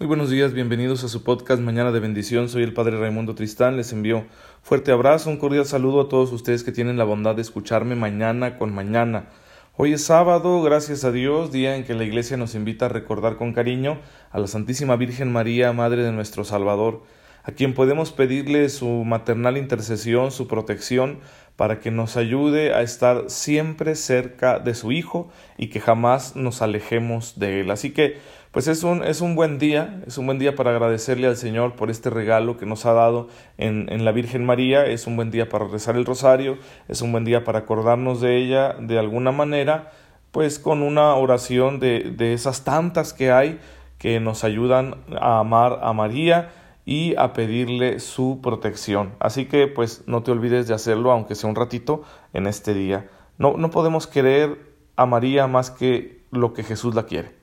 Muy buenos días, bienvenidos a su podcast Mañana de Bendición. Soy el Padre Raimundo Tristán. Les envío fuerte abrazo, un cordial saludo a todos ustedes que tienen la bondad de escucharme mañana con mañana. Hoy es sábado, gracias a Dios, día en que la Iglesia nos invita a recordar con cariño a la Santísima Virgen María, Madre de nuestro Salvador, a quien podemos pedirle su maternal intercesión, su protección, para que nos ayude a estar siempre cerca de su Hijo y que jamás nos alejemos de Él. Así que pues es un, es un buen día, es un buen día para agradecerle al Señor por este regalo que nos ha dado en, en, la Virgen María, es un buen día para rezar el rosario, es un buen día para acordarnos de ella de alguna manera, pues con una oración de, de esas tantas que hay que nos ayudan a amar a María y a pedirle su protección. Así que pues no te olvides de hacerlo, aunque sea un ratito, en este día. No, no podemos querer a María más que lo que Jesús la quiere.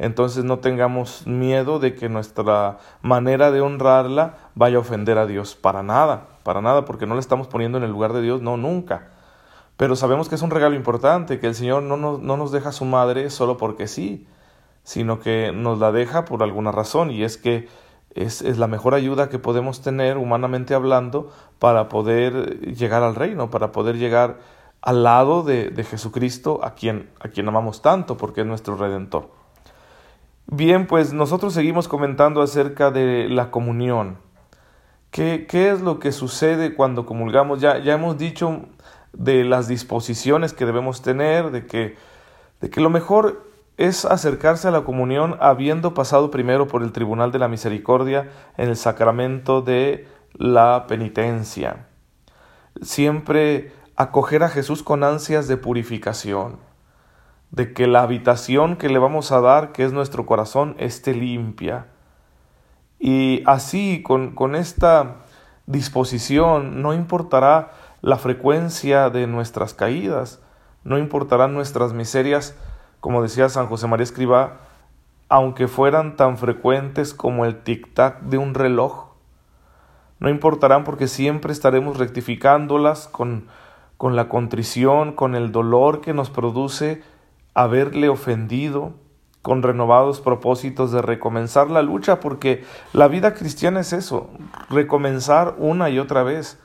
Entonces no tengamos miedo de que nuestra manera de honrarla vaya a ofender a Dios. Para nada, para nada, porque no le estamos poniendo en el lugar de Dios, no, nunca. Pero sabemos que es un regalo importante, que el Señor no nos, no nos deja a su madre solo porque sí, sino que nos la deja por alguna razón, y es que es, es, la mejor ayuda que podemos tener, humanamente hablando, para poder llegar al reino, para poder llegar al lado de, de Jesucristo, a quien, a quien amamos tanto, porque es nuestro Redentor. Bien, pues nosotros seguimos comentando acerca de la comunión. ¿Qué, qué es lo que sucede cuando comulgamos? Ya, ya hemos dicho de las disposiciones que debemos tener, de que, de que lo mejor es acercarse a la comunión habiendo pasado primero por el tribunal de la misericordia en el sacramento de la penitencia. Siempre acoger a Jesús con ansias de purificación de que la habitación que le vamos a dar, que es nuestro corazón, esté limpia. Y así, con, con esta disposición, no importará la frecuencia de nuestras caídas, no importarán nuestras miserias, como decía San José María Escribá, aunque fueran tan frecuentes como el tic-tac de un reloj. No importarán porque siempre estaremos rectificándolas con, con la contrición, con el dolor que nos produce haberle ofendido con renovados propósitos de recomenzar la lucha, porque la vida cristiana es eso, recomenzar una y otra vez.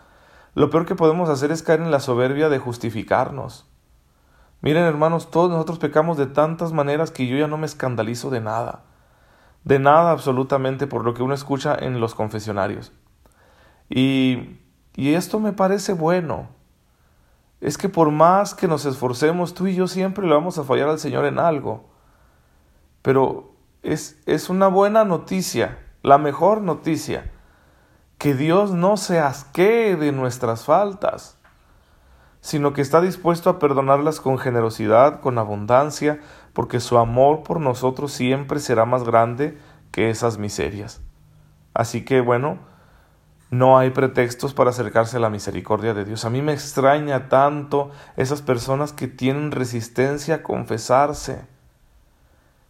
Lo peor que podemos hacer es caer en la soberbia de justificarnos. Miren hermanos, todos nosotros pecamos de tantas maneras que yo ya no me escandalizo de nada, de nada absolutamente por lo que uno escucha en los confesionarios. Y, y esto me parece bueno, es que por más que nos esforcemos, tú y yo siempre le vamos a fallar al Señor en algo. Pero es, es una buena noticia, la mejor noticia, que Dios no se asquee de nuestras faltas, sino que está dispuesto a perdonarlas con generosidad, con abundancia, porque su amor por nosotros siempre será más grande que esas miserias. Así que bueno, no hay pretextos para acercarse a la misericordia de Dios. A mí me extraña tanto esas personas que tienen resistencia a confesarse.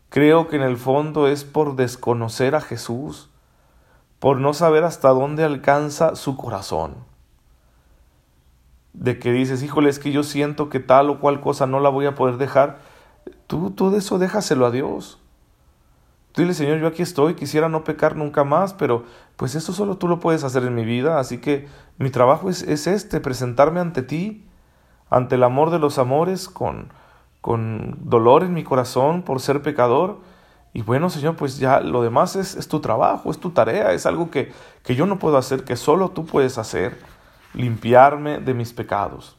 Creo que en el fondo es por desconocer a Jesús, por no saber hasta dónde alcanza su corazón. De que dices, híjole, es que yo siento que tal o cual cosa no la voy a poder dejar. Tú, de eso déjaselo a Dios. Dile, Señor, yo aquí estoy, quisiera no pecar nunca más, pero pues eso solo tú lo puedes hacer en mi vida, así que mi trabajo es, es este, presentarme ante ti, ante el amor de los amores, con, con dolor en mi corazón por ser pecador. Y bueno, Señor, pues ya lo demás es, es tu trabajo, es tu tarea, es algo que, que yo no puedo hacer, que solo tú puedes hacer, limpiarme de mis pecados.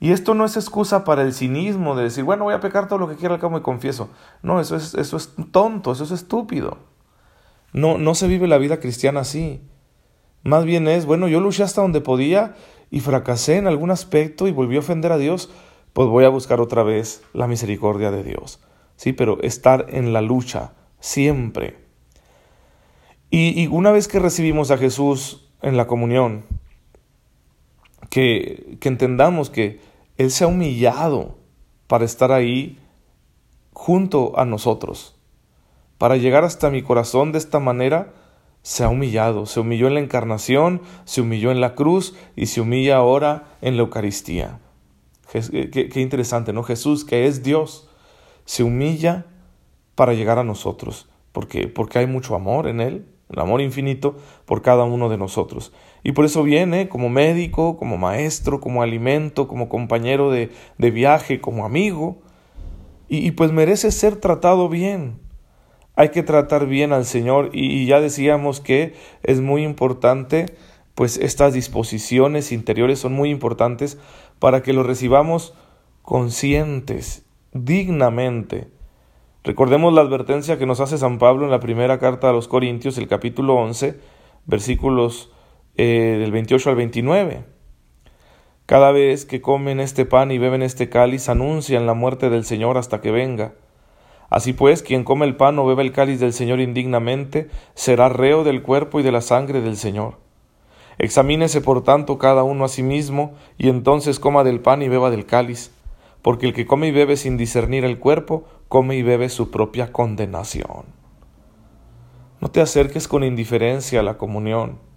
Y esto no es excusa para el cinismo de decir, bueno, voy a pecar todo lo que quiera, al cabo me confieso. No, eso es, eso es tonto, eso es estúpido. No, no se vive la vida cristiana así. Más bien es, bueno, yo luché hasta donde podía y fracasé en algún aspecto y volví a ofender a Dios, pues voy a buscar otra vez la misericordia de Dios. Sí, pero estar en la lucha, siempre. Y, y una vez que recibimos a Jesús en la comunión, que, que entendamos que él se ha humillado para estar ahí junto a nosotros. Para llegar hasta mi corazón de esta manera, se ha humillado. Se humilló en la encarnación, se humilló en la cruz y se humilla ahora en la Eucaristía. Qué, qué, interesante, ¿no? Jesús, que es Dios, se humilla para llegar a nosotros. porque, porque hay mucho amor en Él, el amor infinito por cada uno de nosotros. Y por eso viene como médico, como maestro, como alimento, como compañero de, de viaje, como amigo, y, pues merece ser tratado bien. Hay que tratar bien al Señor. Y, y ya decíamos que es muy importante, pues estas disposiciones interiores son muy importantes para que lo recibamos conscientes, dignamente, Recordemos la advertencia que nos hace San Pablo en la primera carta a los Corintios, el capítulo 11, versículos eh, del 28 al 29. Cada vez que comen este pan y beben este cáliz, anuncian la muerte del Señor hasta que venga. Así pues, quien come el pan o bebe el cáliz del Señor indignamente, será reo del cuerpo y de la sangre del Señor. Examínese por tanto cada uno a sí mismo, y entonces coma del pan y beba del cáliz porque el que come y bebe sin discernir el cuerpo, come y bebe su propia condenación. No te acerques con indiferencia a la comunión.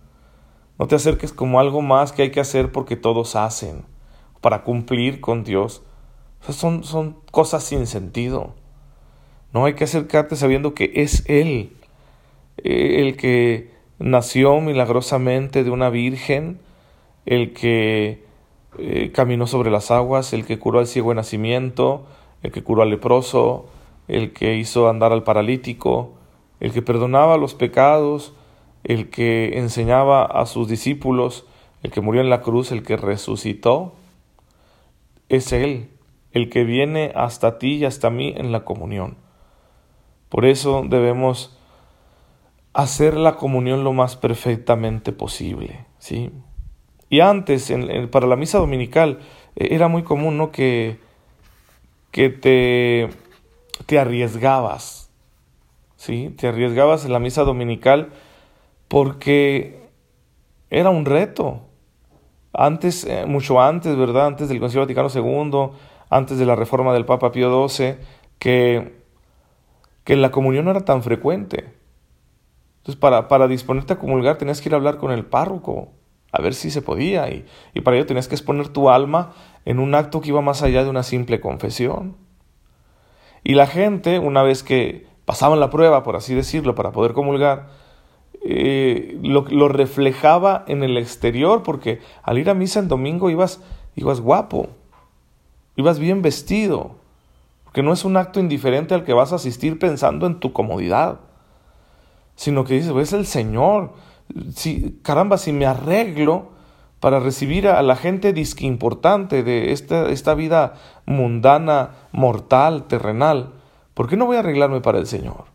No te acerques como algo más que hay que hacer porque todos hacen, para cumplir con Dios. son, son cosas sin sentido. No hay que acercarte sabiendo que es Él eh, el que nació milagrosamente de una virgen, el que eh, caminó sobre las aguas, el que curó al ciego de nacimiento, el que curó al leproso, el que hizo andar al paralítico, el que perdonaba los pecados, el que enseñaba a sus discípulos, el que murió en la cruz, el que resucitó, es Él, el que viene hasta ti y hasta mí en la comunión. Por eso debemos hacer la comunión lo más perfectamente posible, ¿sí? Y antes, para la misa dominical, eh, era muy común ¿no? que, que te, te arriesgabas. ¿sí? Te arriesgabas en la misa dominical porque era un reto. Antes, eh, mucho antes, ¿verdad? Antes del Concilio Vaticano II, antes de la reforma del Papa Pío XII, que, que la comunión no era tan frecuente. Entonces, para, para disponerte a comulgar tenías que ir a hablar con el párroco a ver si se podía, y, y para ello tenías que exponer tu alma en un acto que iba más allá de una simple confesión. Y la gente, una vez que pasaban la prueba, por así decirlo, para poder comulgar, eh, lo, reflejaba en el exterior, porque al ir a misa en domingo ibas, ibas guapo, ibas bien vestido, porque no es un acto indiferente al que vas a asistir pensando en tu comodidad, sino que dices, es el Señor, si, caramba, si me arreglo para recibir a la gente disque importante de esta, esta vida mundana, mortal, terrenal, ¿por qué no voy a arreglarme para el Señor?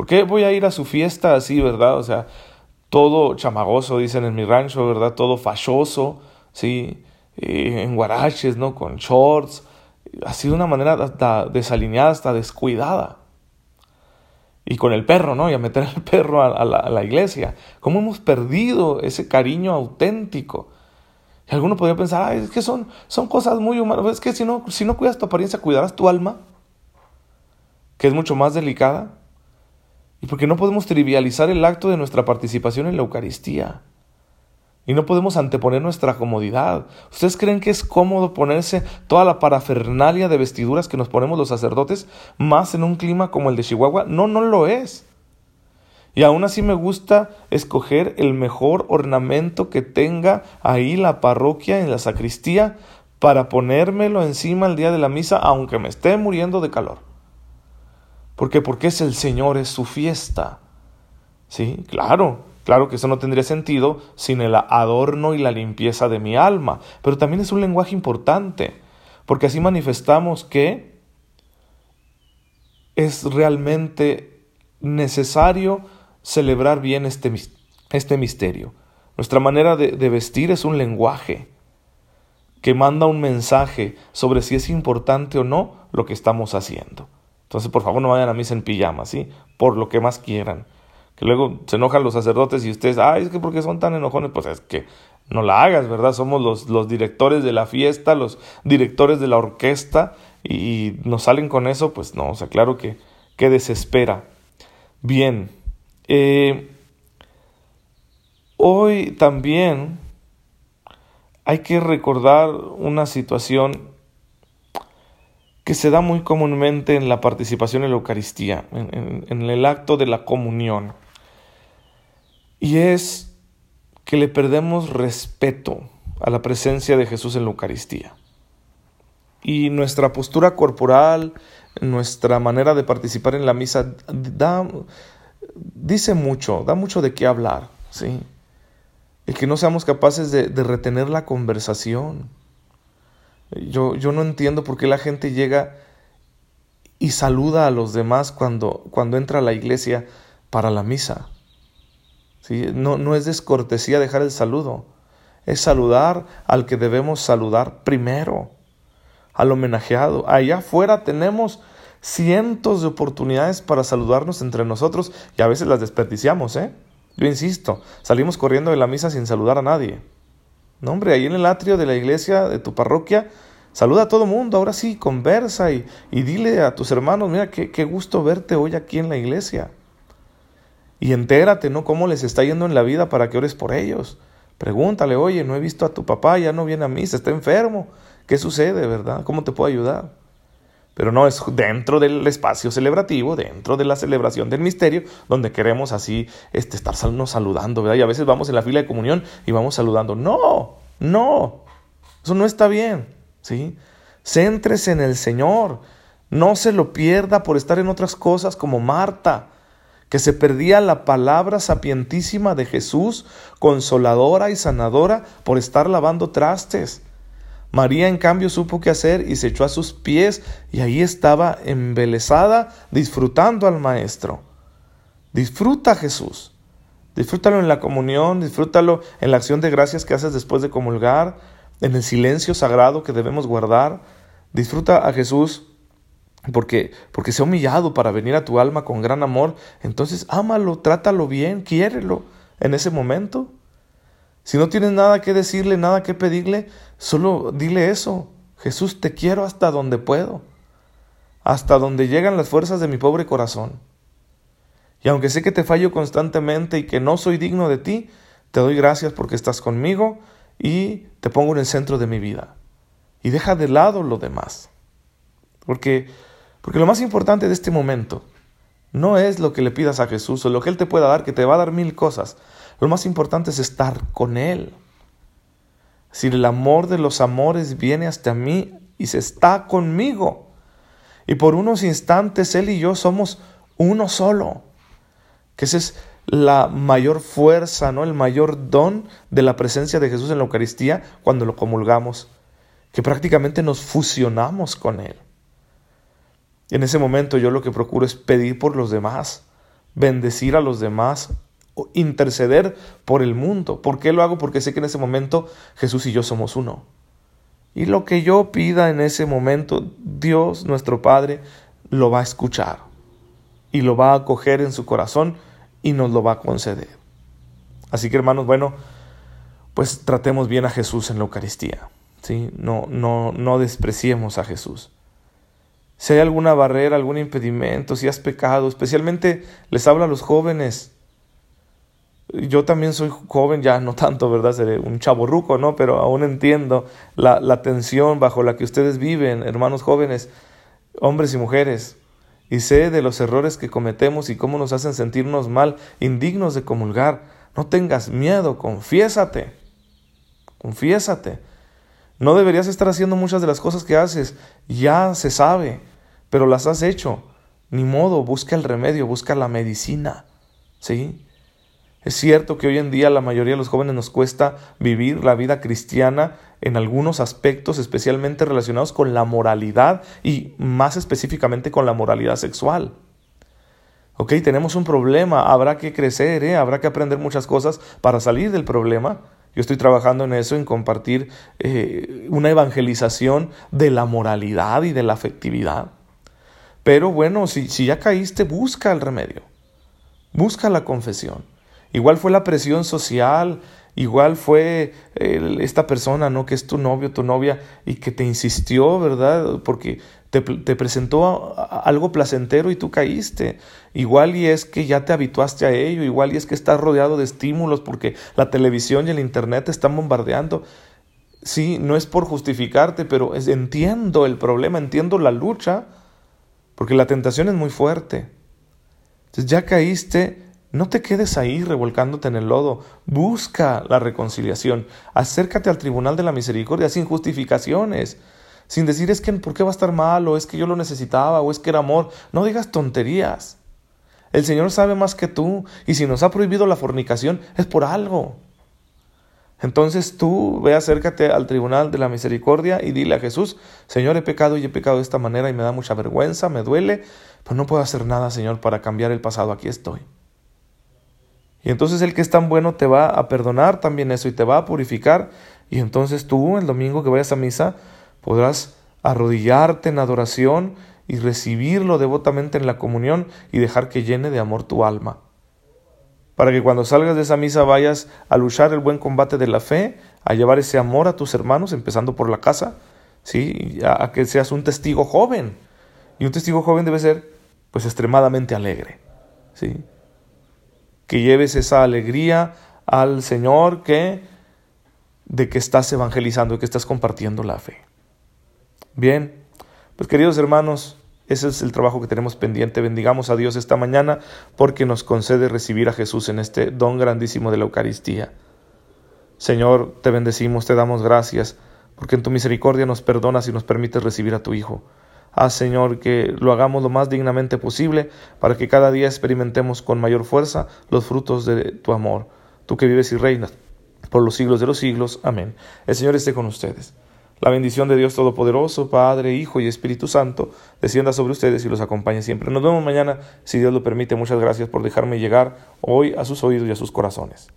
¿Por qué voy a ir a su fiesta así, verdad? O sea, todo chamagoso, dicen en mi rancho, ¿verdad? Todo fachoso, ¿sí? Eh, en guaraches, ¿no? Con shorts, así de una manera hasta desalineada, hasta descuidada y con el perro, ¿no? Y a meter al perro a, la, iglesia. ¿Cómo hemos perdido ese cariño auténtico? Y alguno podría pensar, Ay, es que son, son cosas muy humanas. Es que si no, si no cuidas tu apariencia, cuidarás tu alma, que es mucho más delicada. Y porque no podemos trivializar el acto de nuestra participación en la Eucaristía. Y no podemos anteponer nuestra comodidad. ¿Ustedes creen que es cómodo ponerse toda la parafernalia de vestiduras que nos ponemos los sacerdotes más en un clima como el de Chihuahua? No, no lo es. Y aún así me gusta escoger el mejor ornamento que tenga ahí la parroquia en la sacristía para ponérmelo encima el día de la misa, aunque me esté muriendo de calor. ¿Por qué? Porque es el Señor, es su fiesta. Sí, claro. Claro que eso no tendría sentido sin el adorno y la limpieza de mi alma, pero también es un lenguaje importante, porque así manifestamos que es realmente necesario celebrar bien este, este misterio. Nuestra manera de, de vestir es un lenguaje que manda un mensaje sobre si es importante o no lo que estamos haciendo. Entonces, por favor, no vayan a misa en pijama, ¿sí? Por lo que más quieran que luego se enojan los sacerdotes y ustedes, ay, es que porque son tan enojones, pues es que no la hagas, ¿verdad? Somos los, los directores de la fiesta, los directores de la orquesta y, nos salen con eso, pues no, o sea, claro que, que desespera. Bien, eh, hoy también hay que recordar una situación que se da muy comúnmente en la participación en la Eucaristía, en, el acto de la comunión. Y es que le perdemos respeto a la presencia de Jesús en la Eucaristía. Y nuestra postura corporal, nuestra manera de participar en la misa, da, dice mucho, da mucho de qué hablar, ¿sí? El que no seamos capaces de, de retener la conversación, yo, yo no entiendo por qué la gente llega y saluda a los demás cuando, cuando entra a la iglesia para la misa. ¿Sí? No, no es descortesía dejar el saludo, es saludar al que debemos saludar primero, al homenajeado. Allá afuera tenemos cientos de oportunidades para saludarnos entre nosotros y a veces las desperdiciamos, ¿eh? Yo insisto, salimos corriendo de la misa sin saludar a nadie. No, hombre, ahí en el atrio de la iglesia, de tu parroquia, saluda a todo mundo, ahora sí, conversa y, y dile a tus hermanos, mira, qué, qué gusto verte hoy aquí en la iglesia. Y entérate, ¿no? Cómo les está yendo en la vida para que ores por ellos. Pregúntale, oye, no he visto a tu papá, ya no viene a mí, se está enfermo. ¿Qué sucede, verdad? ¿Cómo te puedo ayudar? Pero no es dentro del espacio celebrativo, dentro de la celebración del misterio, donde queremos así este, estar saludando, ¿verdad? Y a veces vamos en la fila de comunión y vamos saludando. No, no, eso no está bien, ¿sí? Céntrese en el Señor, no se lo pierda por estar en otras cosas como Marta, que se perdía la palabra sapientísima de Jesús, consoladora y sanadora, por estar lavando trastes. María en cambio supo qué hacer y se echó a sus pies y ahí estaba embelesada disfrutando al Maestro. Disfruta Jesús. Disfrútalo en la comunión, disfrútalo en la acción de gracias que haces después de comulgar, en el silencio sagrado que debemos guardar. Disfruta a Jesús porque, porque se ha humillado para venir a tu alma con gran amor. Entonces ámalo, trátalo bien, quiérelo en ese momento. Si no tienes nada que decirle, nada que pedirle, solo dile eso. Jesús, te quiero hasta donde puedo, hasta donde llegan las fuerzas de mi pobre corazón. Y aunque sé que te fallo constantemente y que no soy digno de ti, te doy gracias porque estás conmigo y te pongo en el centro de mi vida. Y deja de lado lo demás. Porque, porque lo más importante de este momento no es lo que le pidas a Jesús o lo que Él te pueda dar, que te va a dar mil cosas. Lo más importante es estar con Él. Si el amor de los amores viene hasta mí y se está conmigo, y por unos instantes Él y yo somos uno solo, que esa es la mayor fuerza, ¿no? el mayor don de la presencia de Jesús en la Eucaristía cuando lo comulgamos, que prácticamente nos fusionamos con Él. Y en ese momento yo lo que procuro es pedir por los demás, bendecir a los demás, interceder por el mundo. ¿Por qué lo hago? Porque sé que en ese momento Jesús y yo somos uno. Y lo que yo pida en ese momento, Dios, nuestro Padre, lo va a escuchar y lo va a acoger en su corazón y nos lo va a conceder. Así que hermanos, bueno, pues tratemos bien a Jesús en la Eucaristía. ¿sí? No, no, no despreciemos a Jesús. Si hay alguna barrera, algún impedimento, si has pecado, especialmente les habla a los jóvenes, yo también soy joven, ya no tanto, ¿verdad? Seré un chaborruco, ¿no? Pero aún entiendo la, la tensión bajo la que ustedes viven, hermanos jóvenes, hombres y mujeres. Y sé de los errores que cometemos y cómo nos hacen sentirnos mal, indignos de comulgar. No tengas miedo, confiésate. Confiésate. No deberías estar haciendo muchas de las cosas que haces. Ya se sabe, pero las has hecho. Ni modo, busca el remedio, busca la medicina. ¿Sí? Es cierto que hoy en día la mayoría de los jóvenes nos cuesta vivir la vida cristiana en algunos aspectos especialmente relacionados con la moralidad y más específicamente con la moralidad sexual. Ok, tenemos un problema, habrá que crecer, ¿eh? habrá que aprender muchas cosas para salir del problema. Yo estoy trabajando en eso, en compartir eh, una evangelización de la moralidad y de la afectividad. Pero bueno, si, si ya caíste, busca el remedio, busca la confesión. Igual fue la presión social, igual fue esta persona, ¿no? Que es tu novio, tu novia, y que te insistió, ¿verdad? Porque te, te, presentó algo placentero y tú caíste. Igual y es que ya te habituaste a ello, igual y es que estás rodeado de estímulos porque la televisión y el internet te están bombardeando. sí, no es por justificarte, pero entiendo el problema, entiendo la lucha, porque la tentación es muy fuerte. Entonces ya caíste, no te quedes ahí revolcándote en el lodo, busca la reconciliación, acércate al tribunal de la misericordia sin justificaciones, sin decir es que por qué va a estar mal, o es que yo lo necesitaba, o es que era amor, no digas tonterías. El Señor sabe más que tú, y si nos ha prohibido la fornicación es por algo. Entonces tú ve acércate al tribunal de la misericordia y dile a Jesús, Señor, he pecado y he pecado de esta manera y me da mucha vergüenza, me duele, pero no puedo hacer nada, Señor, para cambiar el pasado, aquí estoy. Y entonces el que es tan bueno te va a perdonar también eso y te va a purificar. Y entonces tú, el domingo que vayas a misa, podrás arrodillarte en adoración y recibirlo devotamente en la comunión y dejar que llene de amor tu alma para que cuando salgas de esa misa vayas a luchar el buen combate de la fe, a llevar ese amor a tus hermanos, empezando por la casa, ¿sí? a, que seas un testigo joven. Y un testigo joven debe ser, pues, extremadamente alegre, ¿sí? Que lleves esa alegría al Señor que de que estás evangelizando, y que estás compartiendo la fe. Bien, pues queridos hermanos, ese es el trabajo que tenemos pendiente. Bendigamos a Dios esta mañana porque nos concede recibir a Jesús en este don grandísimo de la Eucaristía. Señor, te bendecimos, te damos gracias, porque en tu misericordia nos perdonas y nos permites recibir a tu Hijo. Haz, Señor, que lo hagamos lo más dignamente posible para que cada día experimentemos con mayor fuerza los frutos de tu amor. Tú que vives y reinas por los siglos de los siglos. Amén. El Señor esté con ustedes. La bendición de Dios Todopoderoso, Padre, Hijo y Espíritu Santo, descienda sobre ustedes y los acompañe siempre. Nos vemos mañana, si Dios lo permite. Muchas gracias por dejarme llegar hoy a sus oídos y a sus corazones.